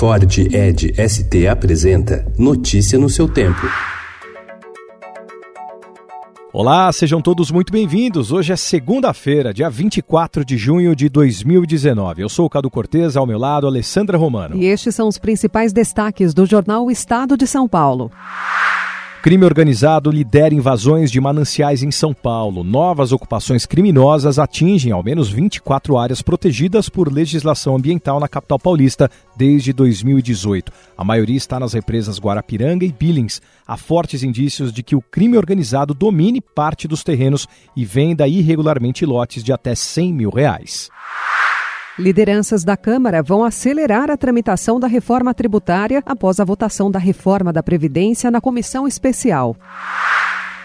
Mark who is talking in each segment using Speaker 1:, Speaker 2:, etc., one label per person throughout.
Speaker 1: Ford Ed ST apresenta Notícia no seu tempo.
Speaker 2: Olá, sejam todos muito bem-vindos. Hoje é segunda-feira, dia 24 de junho de 2019. Eu sou o Cado Cortez, ao meu lado, Alessandra Romano.
Speaker 3: E estes são os principais destaques do jornal Estado de São Paulo.
Speaker 2: Crime organizado lidera invasões de mananciais em São Paulo. Novas ocupações criminosas atingem ao menos 24 áreas protegidas por legislação ambiental na capital paulista desde 2018. A maioria está nas represas Guarapiranga e Billings. Há fortes indícios de que o crime organizado domine parte dos terrenos e venda irregularmente lotes de até 100 mil reais.
Speaker 3: Lideranças da Câmara vão acelerar a tramitação da reforma tributária após a votação da reforma da Previdência na comissão especial.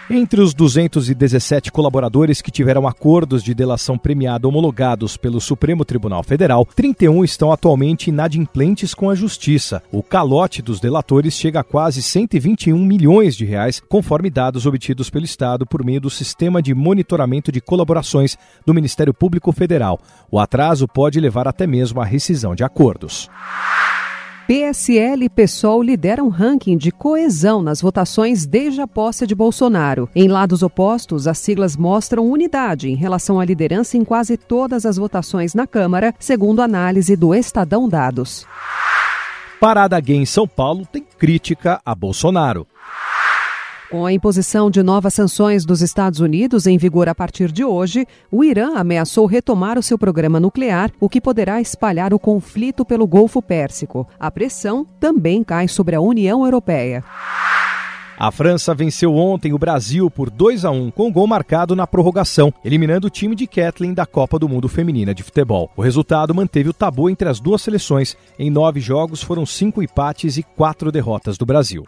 Speaker 2: Entre os 217 colaboradores que tiveram acordos de delação premiada homologados pelo Supremo Tribunal Federal, 31 estão atualmente inadimplentes com a Justiça. O calote dos delatores chega a quase 121 milhões de reais, conforme dados obtidos pelo Estado por meio do Sistema de Monitoramento de Colaborações do Ministério Público Federal. O atraso pode levar até mesmo à rescisão de acordos.
Speaker 3: PSL e PSOL lideram ranking de coesão nas votações desde a posse de Bolsonaro. Em lados opostos, as siglas mostram unidade em relação à liderança em quase todas as votações na Câmara, segundo análise do Estadão Dados.
Speaker 2: Parada gay em São Paulo tem crítica a Bolsonaro.
Speaker 3: Com a imposição de novas sanções dos Estados Unidos em vigor a partir de hoje, o Irã ameaçou retomar o seu programa nuclear, o que poderá espalhar o conflito pelo Golfo Pérsico. A pressão também cai sobre a União Europeia.
Speaker 2: A França venceu ontem o Brasil por 2 a 1 com gol marcado na prorrogação, eliminando o time de Kathleen da Copa do Mundo Feminina de Futebol. O resultado manteve o tabu entre as duas seleções. Em nove jogos foram cinco empates e quatro derrotas do Brasil.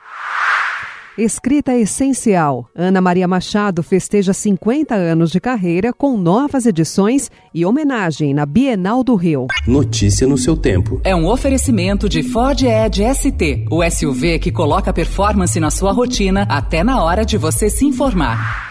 Speaker 3: Escrita essencial. Ana Maria Machado festeja 50 anos de carreira com novas edições e homenagem na Bienal do Rio.
Speaker 1: Notícia no seu tempo.
Speaker 4: É um oferecimento de Ford Edge ST, o SUV que coloca performance na sua rotina até na hora de você se informar.